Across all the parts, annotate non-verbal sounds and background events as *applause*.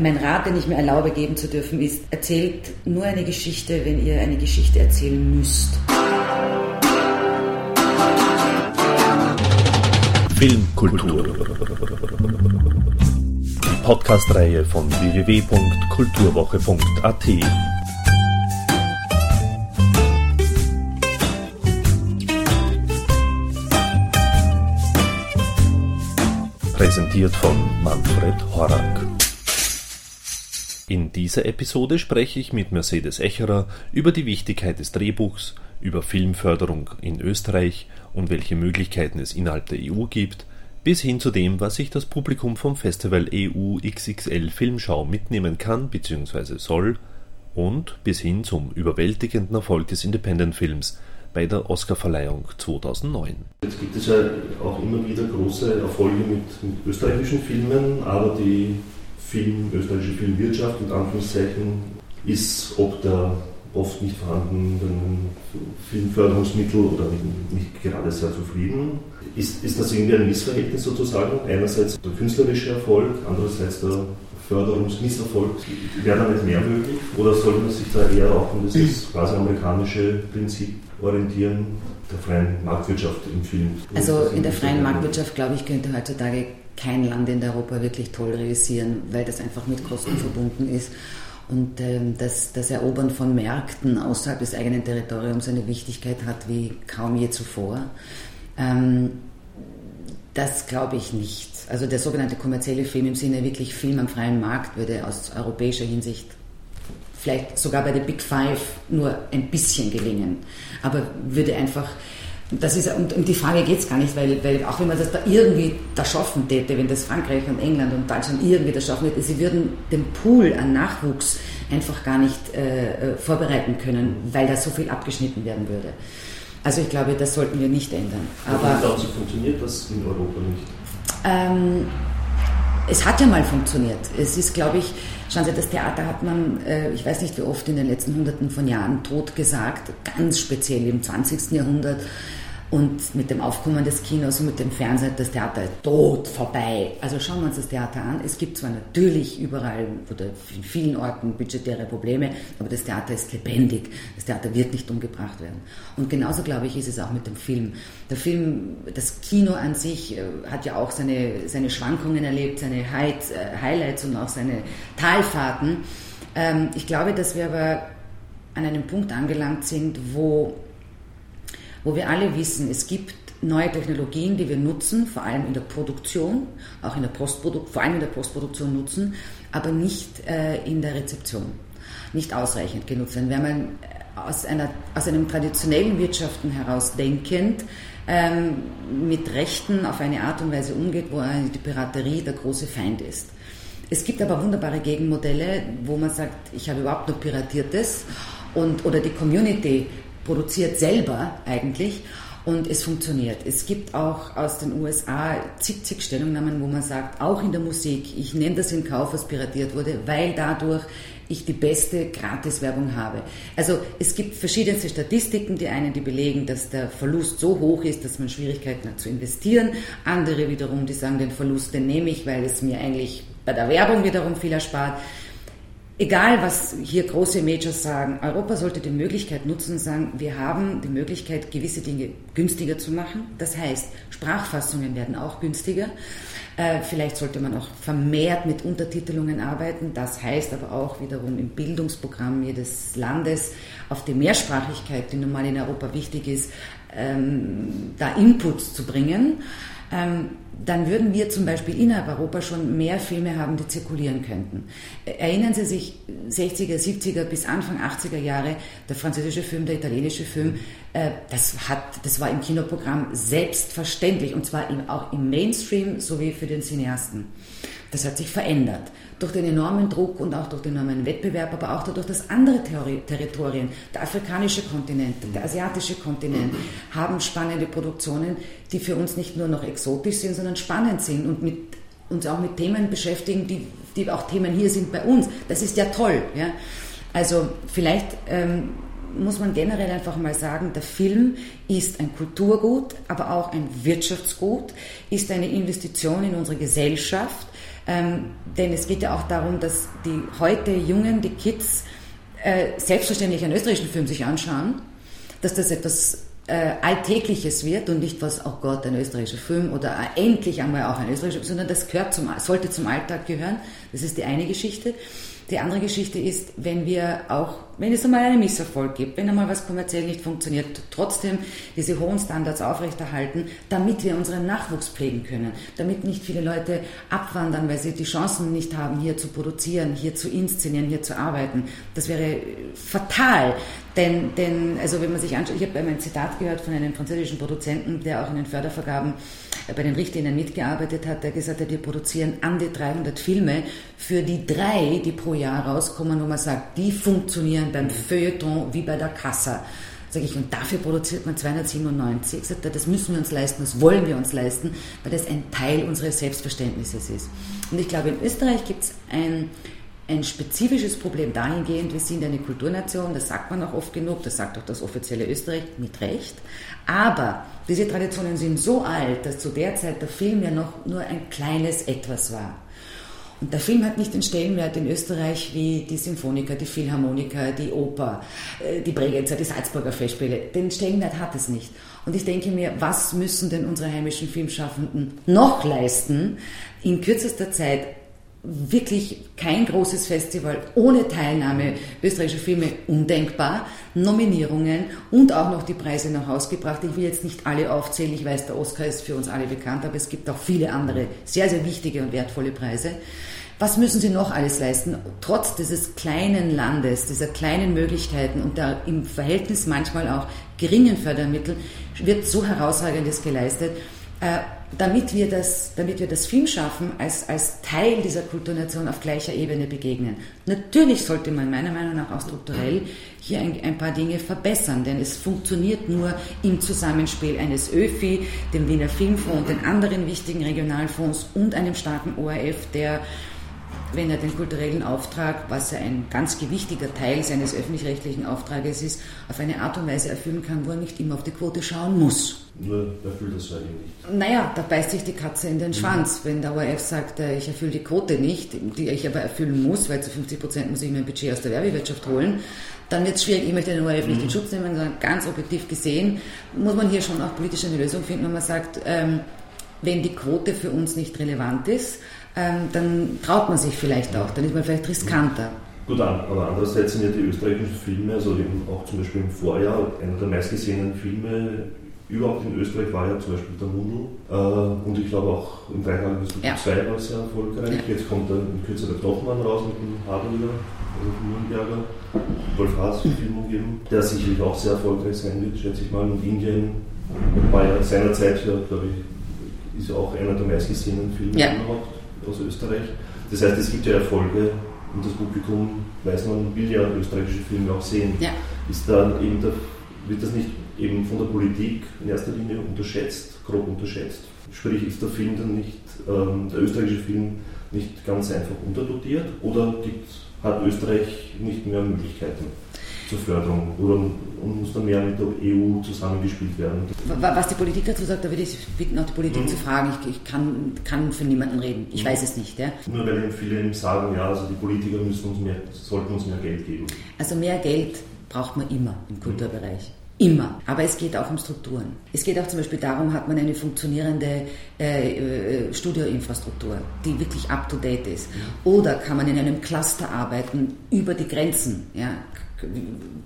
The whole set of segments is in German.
Mein Rat, den ich mir erlaube geben zu dürfen, ist, erzählt nur eine Geschichte, wenn ihr eine Geschichte erzählen müsst. Filmkultur. Die Podcast-Reihe von www.kulturwoche.at. Präsentiert von Manfred Horak. In dieser Episode spreche ich mit Mercedes Echerer über die Wichtigkeit des Drehbuchs, über Filmförderung in Österreich und welche Möglichkeiten es innerhalb der EU gibt, bis hin zu dem, was sich das Publikum vom Festival EU XXL Filmschau mitnehmen kann bzw. soll und bis hin zum überwältigenden Erfolg des Independent-Films bei der Oscarverleihung 2009. Jetzt gibt es ja auch immer wieder große Erfolge mit, mit österreichischen Filmen, aber die Film, österreichische Filmwirtschaft und Anführungszeichen ist ob der oft nicht vorhandenen Filmförderungsmittel oder nicht gerade sehr zufrieden. Ist, ist das irgendwie ein Missverhältnis sozusagen? Einerseits der künstlerische Erfolg, andererseits der Förderungsmisserfolg. Wäre da nicht mehr möglich? Oder sollte man sich da eher auch an das quasi amerikanische Prinzip orientieren, der freien Marktwirtschaft im Film? Also in der freien Marktwirtschaft, glaube ich, könnte heutzutage kein Land in Europa wirklich toll realisieren, weil das einfach mit Kosten verbunden ist. Und ähm, das, das Erobern von Märkten außerhalb des eigenen Territoriums eine Wichtigkeit hat wie kaum je zuvor. Ähm, das glaube ich nicht. Also der sogenannte kommerzielle Film im Sinne wirklich Film am freien Markt würde aus europäischer Hinsicht vielleicht sogar bei den Big Five nur ein bisschen gelingen, aber würde einfach das ist, und um die Frage geht es gar nicht, weil, weil auch wenn man das da irgendwie da schaffen täte, wenn das Frankreich und England und Deutschland irgendwie das schaffen hätte, sie würden den Pool an Nachwuchs einfach gar nicht äh, äh vorbereiten können, weil da so viel abgeschnitten werden würde. Also ich glaube, das sollten wir nicht ändern. Aber glauben Sie, funktioniert das in Europa nicht? Ähm, es hat ja mal funktioniert. Es ist, glaube ich, schauen Sie, das Theater hat man, äh, ich weiß nicht wie oft in den letzten Hunderten von Jahren tot gesagt, ganz speziell im 20. Jahrhundert und mit dem Aufkommen des Kinos und mit dem Fernsehen, das Theater ist tot vorbei. Also schauen wir uns das Theater an. Es gibt zwar natürlich überall oder in vielen Orten budgetäre Probleme, aber das Theater ist lebendig. Das Theater wird nicht umgebracht werden. Und genauso, glaube ich, ist es auch mit dem Film. Der Film, das Kino an sich äh, hat ja auch seine, seine Schwankungen erlebt, seine äh, Highlights und auch seine Talfahrten. Ähm, ich glaube, dass wir aber an einem Punkt angelangt sind, wo wo wir alle wissen, es gibt neue Technologien, die wir nutzen, vor allem in der Produktion, auch in der Postproduktion, vor allem in der Postproduktion nutzen, aber nicht äh, in der Rezeption, nicht ausreichend genutzt werden. Wenn man äh, aus, einer, aus einem traditionellen Wirtschaften heraus denkend ähm, mit Rechten auf eine Art und Weise umgeht, wo die Piraterie der große Feind ist. Es gibt aber wunderbare Gegenmodelle, wo man sagt, ich habe überhaupt nur Piratiertes und, oder die Community produziert selber eigentlich und es funktioniert. Es gibt auch aus den USA zig, zig Stellungnahmen, wo man sagt, auch in der Musik, ich nehme das in Kauf, was piratiert wurde, weil dadurch ich die beste Gratiswerbung habe. Also es gibt verschiedenste Statistiken, die einen, die belegen, dass der Verlust so hoch ist, dass man Schwierigkeiten hat zu investieren. Andere wiederum, die sagen, den Verlust, den nehme ich, weil es mir eigentlich bei der Werbung wiederum viel erspart egal was hier große Majors sagen, Europa sollte die Möglichkeit nutzen und sagen, wir haben die Möglichkeit, gewisse Dinge günstiger zu machen. Das heißt, Sprachfassungen werden auch günstiger. Äh, vielleicht sollte man auch vermehrt mit Untertitelungen arbeiten. Das heißt aber auch wiederum im Bildungsprogramm jedes Landes auf die Mehrsprachigkeit, die nun mal in Europa wichtig ist, ähm, da Inputs zu bringen ähm, dann würden wir zum Beispiel innerhalb Europa schon mehr Filme haben, die zirkulieren könnten. Erinnern Sie sich 60er, 70er bis Anfang 80er Jahre, der französische Film, der italienische Film, äh, das, hat, das war im Kinoprogramm selbstverständlich und zwar im, auch im Mainstream sowie für den Cineasten. Das hat sich verändert. Durch den enormen Druck und auch durch den enormen Wettbewerb, aber auch dadurch, dass andere Territorien, der afrikanische Kontinent, der asiatische Kontinent, haben spannende Produktionen, die für uns nicht nur noch exotisch sind, sondern spannend sind und mit, uns auch mit Themen beschäftigen, die, die auch Themen hier sind bei uns. Das ist ja toll. Ja? Also vielleicht ähm, muss man generell einfach mal sagen, der Film ist ein Kulturgut, aber auch ein Wirtschaftsgut, ist eine Investition in unsere Gesellschaft, Ähm, denn es geht ja auch darum, dass die heute Jungen, die Kids, äh, selbstverständlich einen österreichischen Film sich anschauen, dass das etwas äh, Alltägliches wird und nicht was, oh Gott, ein österreichischer Film oder endlich einmal auch ein österreichischer Film, sondern das gehört zum, sollte zum Alltag gehören. Das ist die eine Geschichte. Die andere Geschichte ist, wenn wir auch, wenn es einmal einen Misserfolg gibt, wenn einmal was kommerziell nicht funktioniert, trotzdem diese hohen Standards aufrechterhalten, damit wir unseren Nachwuchs pflegen können, damit nicht viele Leute abwandern, weil sie die Chancen nicht haben, hier zu produzieren, hier zu inszenieren, hier zu arbeiten. Das wäre fatal, denn, denn also wenn man sich anschaut, ich habe einmal ein Zitat gehört von einem französischen Produzenten, der auch in den Fördervergaben bei den Richtlinien mitgearbeitet hat, der gesagt hat, wir produzieren an die 300 Filme für die drei, die pro Jahr rauskommen, wo man sagt, die funktionieren beim Feuilleton wie bei der Kassa. Sag ich, und dafür produziert man 297. Sagt er, das müssen wir uns leisten, das wollen wir uns leisten, weil das ein Teil unseres Selbstverständnisses ist. Und ich glaube, in Österreich gibt es ein ein spezifisches Problem dahingehend, wir sind eine Kulturnation, das sagt man auch oft genug, das sagt auch das offizielle Österreich mit Recht. Aber diese Traditionen sind so alt, dass zu der Zeit der Film ja noch nur ein kleines Etwas war. Und der Film hat nicht den Stellenwert in Österreich wie die Symphoniker, die Philharmoniker, die Oper, äh, die Bregenzer, die Salzburger Festspiele. Den Stellenwert hat es nicht. Und ich denke mir, was müssen denn unsere heimischen Filmschaffenden noch leisten, in kürzester Zeit wirklich kein großes Festival ohne Teilnahme österreichischer Filme undenkbar. Nominierungen und auch noch die Preise nach Hause gebracht. Ich will jetzt nicht alle aufzählen, ich weiß, der Oscar ist für uns alle bekannt, aber es gibt auch viele andere sehr, sehr wichtige und wertvolle Preise. Was müssen sie noch alles leisten? Trotz dieses kleinen Landes, dieser kleinen Möglichkeiten und der im Verhältnis manchmal auch geringen Fördermittel wird so herausragendes geleistet. Äh, damit wir das, damit wir das Filmschaffen als, als Teil dieser Kulturnation auf gleicher Ebene begegnen. Natürlich sollte man meiner Meinung nach auch strukturell hier ein, ein, paar Dinge verbessern, denn es funktioniert nur im Zusammenspiel eines ÖFI, dem Wiener Filmfonds, den anderen wichtigen Regionalfonds und einem starken ORF, der wenn er den kulturellen Auftrag, was ja ein ganz gewichtiger Teil seines öffentlich-rechtlichen Auftrages ist, auf eine Art und Weise erfüllen kann, wo er nicht immer auf die Quote schauen muss. Nur erfüllt das ja nicht. Naja, da beißt sich die Katze in den mhm. Schwanz. Wenn der ORF sagt, äh, ich erfülle die Quote nicht, die ich aber erfüllen muss, weil zu 50 Prozent muss ich mein Budget aus der Werbewirtschaft holen, dann wird es schwierig. Ich möchte den ORF nicht in mhm. Schutz nehmen, sondern ganz objektiv gesehen muss man hier schon auch politisch eine Lösung finden, wenn man sagt, ähm, wenn die Quote für uns nicht relevant ist, ähm, dann traut man sich vielleicht auch, dann ist man vielleicht riskanter. Gut, aber andererseits sind ja die österreichischen Filme, also auch zum Beispiel im Vorjahr, einer der meistgesehenen Filme überhaupt in Österreich war ja zum Beispiel der Mundl. Äh, und ich glaube auch im Dreiklang bis ja. 2 war sehr erfolgreich. Ja. Jetzt kommt dann in Kürze der Knochmann raus mit dem Haberliger, also dem Nürnberger, Wolf Haas Film geben, der sicherlich auch sehr erfolgreich sein wird, schätze ich mal. Und Indien war ja seinerzeit, ja, glaube ich, ist ja auch einer der meistgesehenen Filme ja. überhaupt aus Österreich. Das heißt, es gibt ja Erfolge und das Publikum weiß, man will ja österreichische Filme auch sehen. Ja. Ist dann eben der, wird das nicht eben von der Politik in erster Linie unterschätzt, grob unterschätzt? Sprich, ist der Film dann nicht, ähm, der österreichische Film nicht ganz einfach unterdotiert oder gibt, hat Österreich nicht mehr Möglichkeiten? Zur Förderung oder muss dann mehr mit der EU zusammengespielt werden. Was die Politik dazu sagt, da würde ich bitten, auch die Politik mhm. zu fragen. Ich, ich, kann, kann für niemanden reden. Ich mhm. weiß es nicht. Ja. Nur weil viele sagen, ja, also die Politiker müssen uns mehr, sollten uns mehr Geld geben. Also mehr Geld braucht man immer im Kulturbereich. Immer. Aber es geht auch um Strukturen. Es geht auch zum Beispiel darum, hat man eine funktionierende äh, äh Studioinfrastruktur, die wirklich up-to-date ist. Mhm. Oder kann man in einem Cluster arbeiten über die Grenzen? Ja?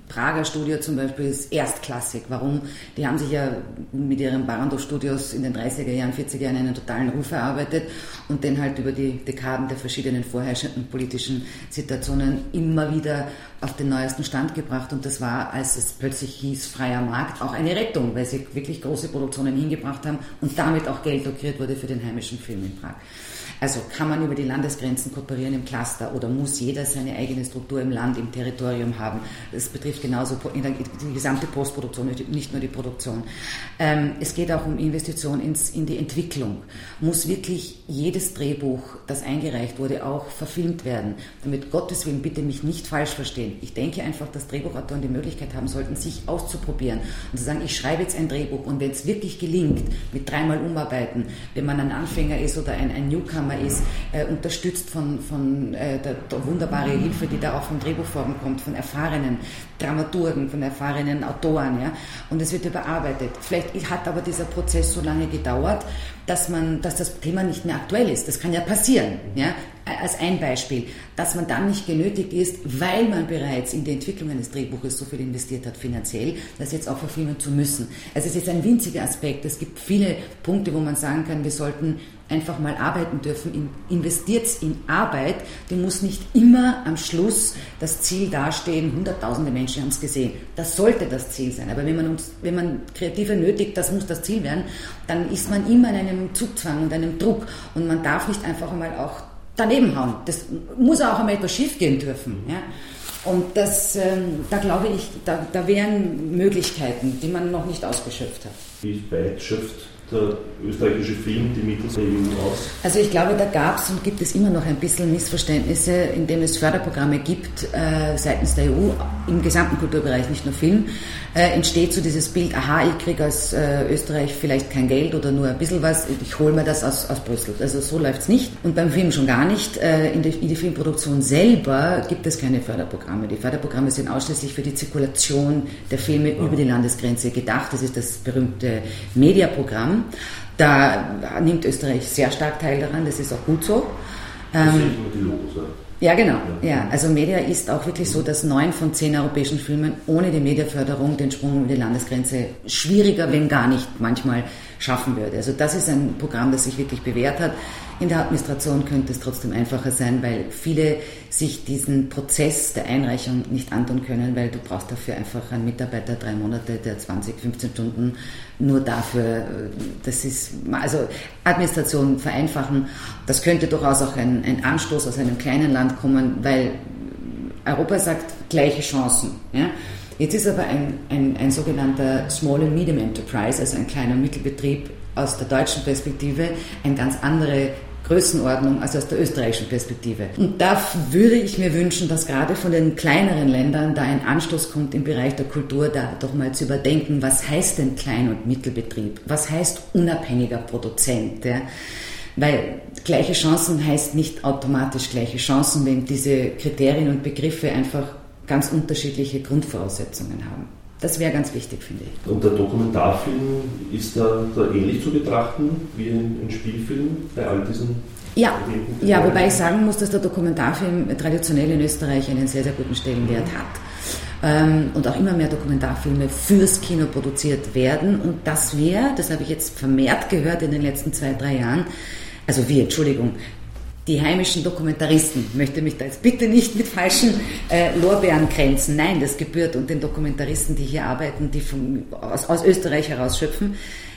Prager Studio zum Beispiel ist erstklassig. Warum? Die haben sich ja mit ihren Barandov-Studios in den 30er Jahren, 40er Jahren einen totalen Ruf erarbeitet und den halt über die Dekaden der verschiedenen vorherrschenden politischen Situationen immer wieder auf den neuesten Stand gebracht. Und das war, als es plötzlich hieß, freier Markt, auch eine Rettung, weil sie wirklich große Produktionen hingebracht haben und damit auch Geld lukriert wurde für den heimischen Film in Prag. Also kann man über die Landesgrenzen kooperieren im Cluster oder muss jeder seine eigene Struktur im Land, im Territorium haben? Das betrifft genauso die gesamte Postproduktion, nicht nur die Produktion. Ähm, es geht auch um Investitionen in die Entwicklung. Muss wirklich jedes Drehbuch, das eingereicht wurde, auch verfilmt werden? Damit Gottes Willen bitte mich nicht falsch verstehen. Ich denke einfach, dass Drehbuchautoren die Möglichkeit haben sollten, sich auszuprobieren und zu sagen, ich schreibe jetzt ein Drehbuch und wenn es wirklich gelingt, mit dreimal umarbeiten, wenn man ein Anfänger ist oder ein, ein Newcomer, Förderprogramme ist, äh, unterstützt von, von äh, der, der wunderbare Hilfe, die da auch vom Drehbuchforum kommt, von erfahrenen Dramaturgen, von erfahrenen Autoren. Ja? Und es wird überarbeitet. Vielleicht hat aber dieser Prozess so lange gedauert, dass, man, dass das Thema nicht mehr aktuell ist. Das kann ja passieren. Ja? Als ein Beispiel, dass man dann nicht genötigt ist, weil man bereits in die Entwicklung eines Drehbuches so viel investiert hat finanziell, das jetzt auch verfilmen zu müssen. Also es ist ein winziger Aspekt. Es gibt viele Punkte, wo man sagen kann, wir sollten einfach mal arbeiten dürfen. Investiert in Arbeit, die muss nicht immer am Schluss das Ziel dastehen, hunderttausende Menschen haben es gesehen. Das sollte das Ziel sein. Aber wenn man, uns, wenn man Kreative nötigt, das muss das Ziel werden, dann ist man immer in einem Zugzwang und einem Druck. Und man darf nicht einfach einmal auch daneben hauen. Das muss auch einmal etwas schief gehen dürfen. Ja? Und das, ähm, da glaube ich, da, da wären Möglichkeiten, die man noch nicht ausgeschöpft hat. Wie weit schöpft der österreichische Film die Mittel der EU aus? Also ich glaube, da gab es und gibt es immer noch ein bisschen Missverständnisse, indem es Förderprogramme gibt äh, seitens der EU im gesamten Kulturbereich, nicht nur Film, äh, entsteht so dieses Bild, aha, ich kriege aus äh, Österreich vielleicht kein Geld oder nur ein bisschen was, ich hole mir das aus, aus Brüssel. Also so läuft es nicht. Und beim Film schon gar nicht. Äh, in, die, in die Filmproduktion selber gibt es keine Förderprogramme. Die Förderprogramme sind ausschließlich für die Zirkulation der Filme ja. über die Landesgrenze gedacht. Das ist das berühmte Mediaprogramm. Da nimmt Österreich sehr stark teil daran, das ist auch gut so. Das ähm, die Logos, ja. Ja, genau. Ja, also Media ist auch wirklich so, dass neun von zehn europäischen Filmen ohne die Mediaförderung den Sprung über die Landesgrenze schwieriger, wenn gar nicht manchmal schaffen würde. Also das ist ein Programm, das sich wirklich bewährt hat. In der Administration könnte es trotzdem einfacher sein, weil viele sich diesen Prozess der Einreichung nicht antun können, weil du brauchst dafür einfach einen Mitarbeiter drei Monate, der 20, 15 Stunden nur dafür, das ist, also Administration vereinfachen, das könnte durchaus auch ein, ein Anstoß aus einem kleinen Land kommen, weil Europa sagt gleiche Chancen. Ja? Jetzt ist aber ein, ein, ein sogenannter Small and Medium Enterprise, also ein kleiner Mittelbetrieb aus der deutschen Perspektive, eine ganz andere Größenordnung als aus der österreichischen Perspektive. Und da würde ich mir wünschen, dass gerade von den kleineren Ländern da ein Anstoß kommt im Bereich der Kultur, da doch mal zu überdenken, was heißt denn Klein- und Mittelbetrieb? Was heißt unabhängiger Produzent? Ja? Weil gleiche Chancen heißt nicht automatisch gleiche Chancen, wenn diese Kriterien und Begriffe einfach ganz unterschiedliche Grundvoraussetzungen haben. Das wäre ganz wichtig, finde ich. Und der Dokumentarfilm ist da, da ähnlich zu betrachten wie ein, ein Spielfilm bei all diesen ja, ja, wobei ich sagen muss, dass der Dokumentarfilm traditionell in Österreich einen sehr, sehr guten Stellenwert hat. Ähm, und auch immer mehr Dokumentarfilme fürs Kino produziert werden. Und das wäre, das habe ich jetzt vermehrt gehört in den letzten zwei, drei Jahren, also wir, Entschuldigung, die heimischen Dokumentaristen, möchte mich da jetzt bitte nicht mit falschen äh, Lorbeeren kränzen. Nein, das gebührt und den Dokumentaristen, die hier arbeiten, die vom, aus, aus Österreich herausschöpfen,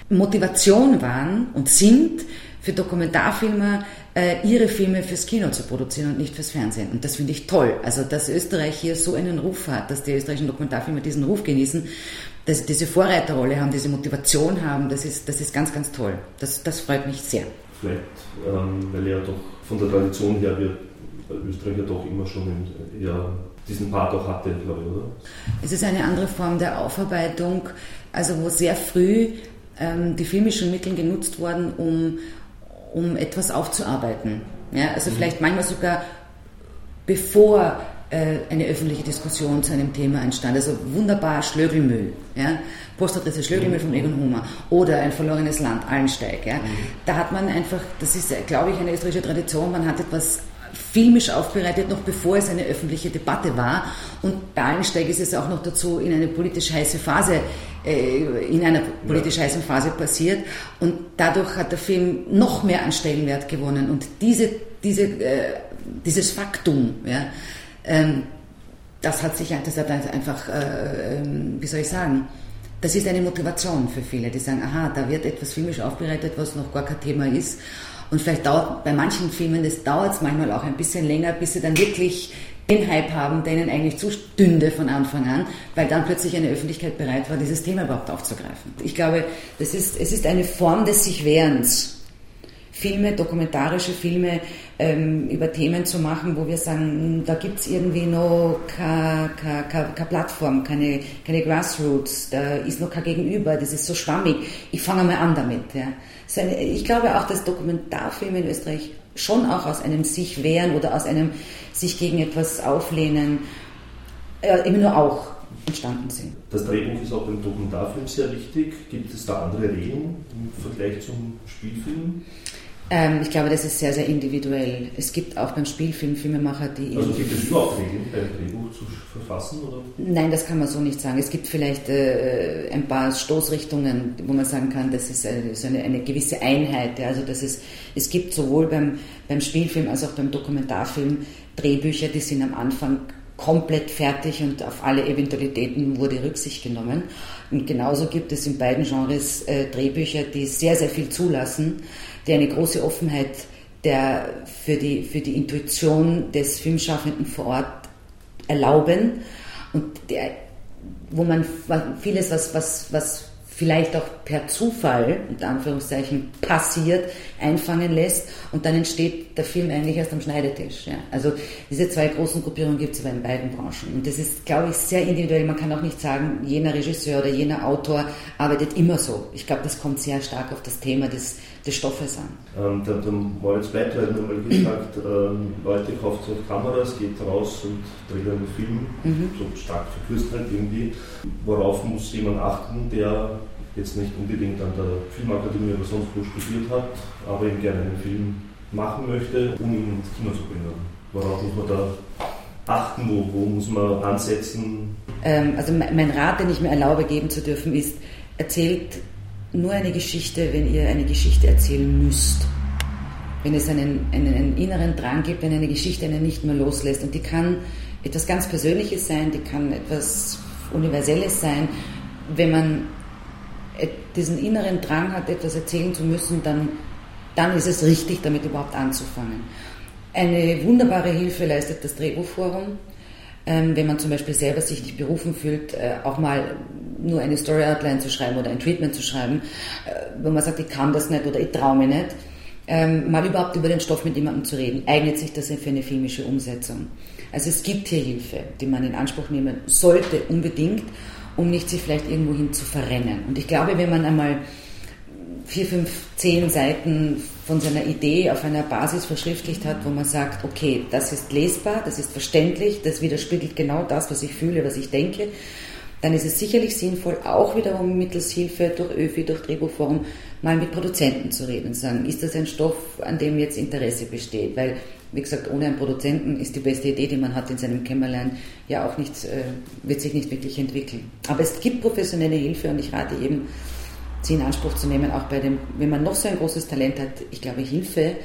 Motivation waren und sind für Dokumentarfilmer äh, ihre Filme fürs Kino zu produzieren und nicht fürs Fernsehen. Und das finde ich toll. Also, dass Österreich hier so einen Ruf hat, dass die österreichischen Dokumentarfilmer diesen Ruf genießen, dass sie diese Vorreiterrolle haben, diese Motivation haben, das ist, das ist ganz, ganz toll. Das, das freut mich sehr. Vielleicht, ähm, weil ja doch von der Tradition her wir Österreich ja doch immer schon in, ja, diesen Part auch hatte, glaube ich, oder? Es ist eine andere Form der Aufarbeitung, also wo sehr früh ähm, die filmischen Mittel genutzt wurden, um, um etwas aufzuarbeiten. Ja, also mhm. vielleicht manchmal sogar bevor äh, eine öffentliche Diskussion zu einem Thema entstand. Also wunderbar Schlögelmüll, ja? Postadresse Schlögelmüll von Egon Hummer oder ein verlorenes Land, Allensteig. Ja? Da hat man einfach, das ist, glaube ich, eine österreichische Tradition, man hat etwas filmisch aufbereitet, noch bevor es eine öffentliche Debatte war. Und bei Allensteig ist es auch noch dazu in eine politisch heiße Phase, äh, in einer politisch ja. heißen Phase passiert. Und dadurch hat der Film noch mehr an Stellenwert gewonnen. Und diese, diese, äh, dieses Faktum, ja, ähm, das hat sich das hat einfach, äh, ähm, wie soll ich sagen, das ist eine Motivation für viele, die sagen, aha, da wird etwas filmisch aufbereitet, was noch gar kein Thema ist. Und vielleicht dauert bei manchen Filmen, das dauert es manchmal auch ein bisschen länger, bis sie dann wirklich den Hype haben, der ihnen eigentlich zustünde von Anfang an, weil dann plötzlich eine Öffentlichkeit bereit war, dieses Thema überhaupt aufzugreifen. Ich glaube, das ist, es ist eine Form des sich Wehrens. Filme, dokumentarische Filme ähm, über Themen zu machen, wo wir sagen, hm, da gibt es irgendwie noch keine, keine, keine Plattform, keine, keine Grassroots, da ist noch kein Gegenüber, das ist so schwammig. Ich fange mal an damit. Ja. Ich glaube auch, dass Dokumentarfilme in Österreich schon auch aus einem sich wehren oder aus einem sich gegen etwas auflehnen, äh, immer nur auch entstanden sind. Das Drehbuch ist auch beim Dokumentarfilm sehr wichtig. Gibt es da andere Regeln im Vergleich zum Spielfilm? Ähm, ich glaube, das ist sehr, sehr individuell. Es gibt auch beim Spielfilm Filmemacher, die. Also gibt es überhaupt Regeln beim Drehbuch zu verfassen? Oder? Nein, das kann man so nicht sagen. Es gibt vielleicht äh, ein paar Stoßrichtungen, wo man sagen kann, das ist eine, so eine, eine gewisse Einheit. Ja. Also das ist, es gibt sowohl beim, beim Spielfilm als auch beim Dokumentarfilm Drehbücher, die sind am Anfang komplett fertig und auf alle Eventualitäten wurde Rücksicht genommen. Und genauso gibt es in beiden Genres äh, Drehbücher, die sehr, sehr viel zulassen die eine große Offenheit der, für, die, für die Intuition des Filmschaffenden vor Ort erlauben und der, wo man vieles, was, was, was vielleicht auch per Zufall, unter Anführungszeichen, passiert, einfangen lässt und dann entsteht der Film eigentlich erst am Schneidetisch. Ja. Also diese zwei großen Gruppierungen gibt es aber in beiden Branchen. Und das ist, glaube ich, sehr individuell. Man kann auch nicht sagen, jener Regisseur oder jener Autor arbeitet immer so. Ich glaube, das kommt sehr stark auf das Thema des, des Stoffes an. Ähm, der, der Moritz Bleitler hat nochmal gesagt, *clears throat* ähm, Leute kauft sich Kameras, geht raus und dreht einen Film, mhm. so stark verkürzt halt irgendwie. Worauf muss jemand achten, der jetzt nicht unbedingt an der Filmakademie oder sonst wo studiert hat, aber eben gerne einen Film machen möchte, um ihn ins Kino zu bringen. Worauf muss man da achten, wo, wo muss man ansetzen? Ähm, also mein Rat, den ich mir erlaube geben zu dürfen, ist, erzählt nur eine Geschichte, wenn ihr eine Geschichte erzählen müsst. Wenn es einen, einen, einen inneren Drang gibt, wenn eine Geschichte einen nicht mehr loslässt. Und die kann etwas ganz Persönliches sein, die kann etwas Universelles sein. Wenn man diesen inneren Drang hat, etwas erzählen zu müssen, dann, dann ist es richtig, damit überhaupt anzufangen. Eine wunderbare Hilfe leistet das Drehbuchforum. Ähm, wenn man zum Beispiel selber sich nicht berufen fühlt, äh, auch mal nur eine Story Outline zu schreiben oder ein Treatment zu schreiben, äh, wo man sagt, ich kann das nicht oder ich traue mich nicht, ähm, mal überhaupt über den Stoff mit jemandem zu reden, eignet sich das für eine filmische Umsetzung. Also es gibt hier Hilfe, die man in Anspruch nehmen sollte, unbedingt um nicht sich vielleicht irgendwohin zu verrennen. Und ich glaube, wenn man einmal vier, fünf, zehn Seiten von seiner Idee auf einer Basis verschriftlicht hat, wo man sagt, okay, das ist lesbar, das ist verständlich, das widerspiegelt genau das, was ich fühle, was ich denke, dann ist es sicherlich sinnvoll, auch wiederum mittels Hilfe durch ÖFI, durch Drehbuchforum, mal mit Produzenten zu reden und sagen, ist das ein Stoff, an dem jetzt Interesse besteht? Weil wie gesagt, ohne einen Produzenten ist die beste Idee, die man hat in seinem Kämmerlein, ja auch nicht, äh, wird sich nicht wirklich entwickeln. Aber es gibt professionelle Hilfe und ich rate eben, sie in Anspruch zu nehmen, auch bei dem, wenn man noch so ein großes Talent hat, ich glaube, Hilfe,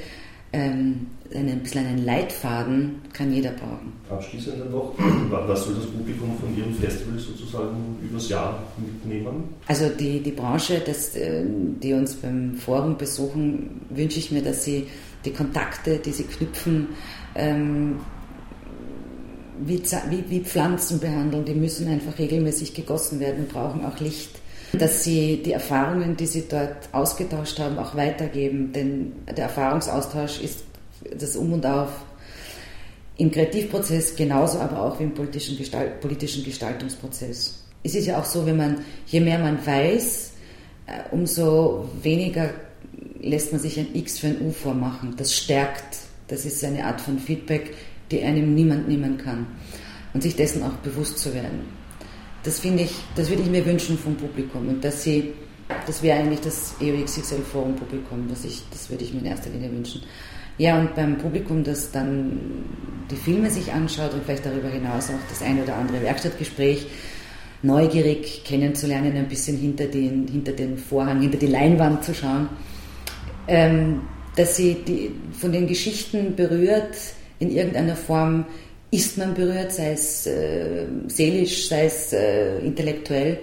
ähm, ein bisschen einen Leitfaden kann jeder brauchen. Abschließend noch, *clears throat* was soll das Publikum von Ihrem Festival sozusagen übers Jahr mitnehmen? Also die, die Branche, das, äh, die uns beim Forum besuchen, wünsche ich mir, dass sie die Kontakte, die sie knüpfen, ähm, wie, wie, wie Pflanzen behandeln, die müssen einfach regelmäßig gegossen werden und brauchen auch Licht. Dass sie die Erfahrungen, die sie dort ausgetauscht haben, auch weitergeben, denn der Erfahrungsaustausch ist das Um und Auf im Kreativprozess genauso, aber auch wie im politischen, Gestalt, politischen Gestaltungsprozess. Es ist ja auch so, wenn man, je mehr man weiß, äh, umso weniger lässt man sich ein X für ein U vormachen. Das stärkt. Das ist eine Art von Feedback, die einem niemand nehmen kann. Und sich dessen auch bewusst zu werden. Das finde ich, das würde ich mir wünschen vom Publikum. Und dass sie, das wäre eigentlich das EOXXL Forum Publikum, das, ich, das würde ich mir in erster Linie wünschen. Ja, und beim Publikum, das dann die Filme sich anschaut und vielleicht darüber hinaus auch das eine oder andere Werkstattgespräch neugierig kennenzulernen, ein bisschen hinter den, hinter den Vorhang, hinter die Leinwand zu schauen ähm, dass sie die, von den Geschichten berührt, in irgendeiner Form ist man berührt, sei es äh, seelisch, sei es äh, intellektuell,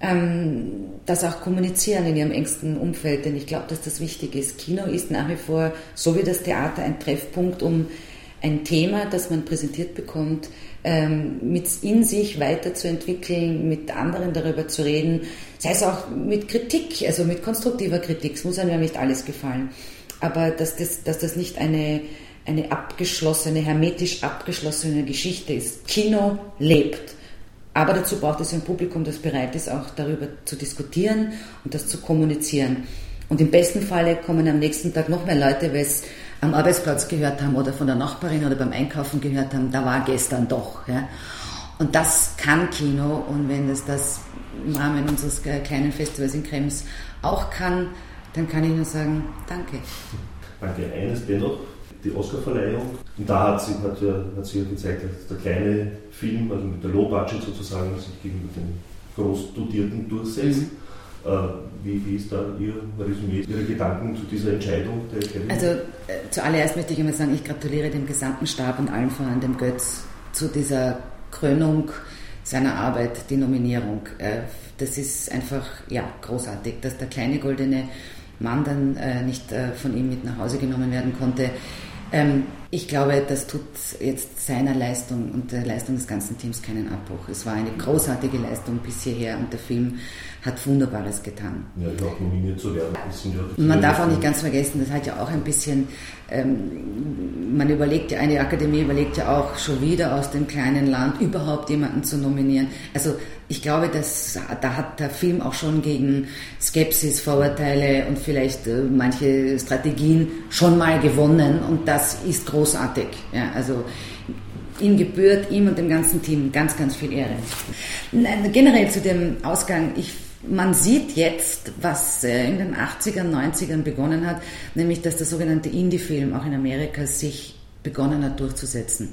ähm, das auch kommunizieren in ihrem engsten Umfeld, denn ich glaube, dass das wichtig ist. Kino ist nach wie vor, so wie das Theater, ein Treffpunkt, um ein Thema, das man präsentiert bekommt, ähm, mit in sich weiterzuentwickeln, mit anderen darüber zu reden, sei es auch mit Kritik, also mit konstruktiver Kritik, es muss einem ja nicht alles gefallen, aber dass das, dass das nicht eine, eine abgeschlossene, hermetisch abgeschlossene Geschichte ist. Kino lebt. Aber dazu braucht es ein Publikum, das bereit ist, auch darüber zu diskutieren und das zu kommunizieren. Und im besten Falle kommen am nächsten Tag noch mehr Leute, weil es am Arbeitsplatz gehört haben oder von der Nachbarin oder beim Einkaufen gehört haben, da war gestern doch. Ja. Und das kann Kino und wenn es das im Rahmen unseres kleinen Festivals in Krems auch kann, dann kann ich nur sagen, danke. Danke. Eines dennoch, die Oscarverleihung. Und da hat sie, hat, ja, hat sie ja gezeigt, dass der kleine Film, also mit der Low Budget sozusagen, sich gegenüber den groß dotierten durchsetzt. Mhm. Äh, wie, wie, ist da Ihr Resümee, Ihre Gedanken zu dieser Entscheidung der Academy? Also äh, zuallererst möchte ich immer sagen, ich gratuliere dem gesamten Stab und allen voran dem Götz zu dieser Krönung seiner Arbeit, die Nominierung. Äh, das ist einfach ja, großartig, dass der kleine goldene Mann dann äh, nicht äh, von ihm mit nach Hause genommen werden konnte. Ähm, ich glaube, das tut jetzt seiner Leistung und der Leistung des ganzen Teams keinen Abbruch. Es war eine großartige Leistung bis hierher und der Film hat Wunderbares getan. Ja, auch nominiert zu werden. Man darf auch nicht ganz vergessen, das hat ja auch ein bisschen, ähm, man überlegt ja, eine Akademie überlegt ja auch schon wieder aus dem kleinen Land überhaupt jemanden zu nominieren. Also ich glaube, dass, da hat der Film auch schon gegen Skepsis, Vorurteile und vielleicht äh, manche Strategien schon mal gewonnen und das ist großartig. Ja, also ihm gebührt, ihm und dem ganzen Team ganz, ganz viel Ehre. Generell zu dem Ausgang, ich, man sieht jetzt, was äh, in den 80ern, 90ern begonnen hat, nämlich dass der sogenannte Indie-Film auch in Amerika sich begonnen hat durchzusetzen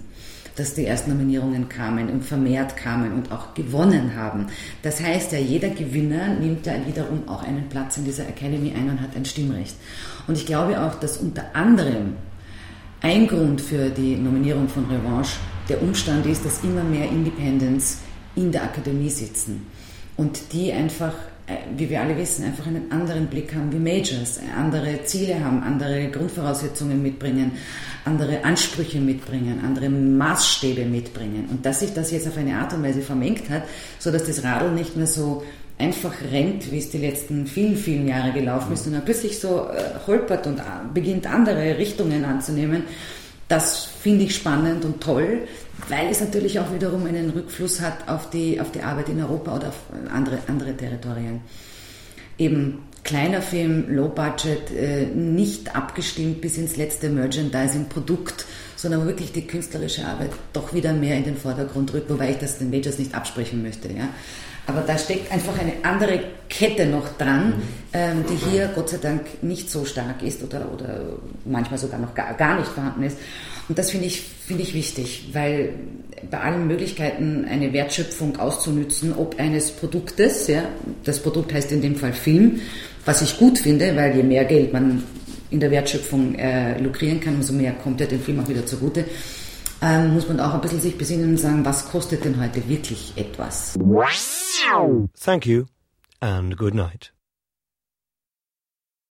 dass die ersten Nominierungen kamen und vermehrt kamen und auch gewonnen haben. Das heißt ja, jeder Gewinner nimmt ja wiederum auch einen Platz in dieser Academy ein und hat ein Stimmrecht. Und ich glaube auch, dass unter anderem ein Grund für die Nominierung von Revanche der Umstand ist, dass immer mehr Independents in der Akademie sitzen und die einfach äh, wie wir alle wissen, einfach einen anderen Blick haben wie Majors, andere Ziele haben, andere Grundvoraussetzungen mitbringen, andere Ansprüche mitbringen, andere Maßstäbe mitbringen. Und dass sich das jetzt auf eine Art und Weise vermengt hat, so dass das Radl nicht mehr so einfach rennt, wie es die letzten vielen, vielen Jahre gelaufen ist, sondern plötzlich so äh, holpert und äh, beginnt andere Richtungen anzunehmen, das finde ich spannend und toll, weil es natürlich auch wiederum einen Rückfluss hat auf die, auf die Arbeit in Europa oder auf andere, andere Territorien. Eben kleiner Film, Low Budget, äh, nicht abgestimmt bis ins letzte Merchandising-Produkt, sondern wirklich die künstlerische Arbeit doch wieder mehr in den Vordergrund rückt, wobei ich das den Majors nicht absprechen möchte. Ja. Aber da steckt einfach eine andere Kette noch dran, mhm. ähm, die hier Gott sei Dank nicht so stark ist oder, oder manchmal sogar noch gar, gar nicht vorhanden ist. Und das finde ich, finde ich wichtig, weil bei allen Möglichkeiten eine Wertschöpfung auszunützen, ob eines Produktes, ja, das Produkt heißt in dem Fall Film, was ich gut finde, weil je mehr Geld man in der Wertschöpfung äh, lukrieren kann, umso mehr kommt ja dem Film auch wieder zugute ähm, muss man auch ein bisschen sich besinnen und sagen, was kostet denn heute wirklich etwas? Thank you and good night.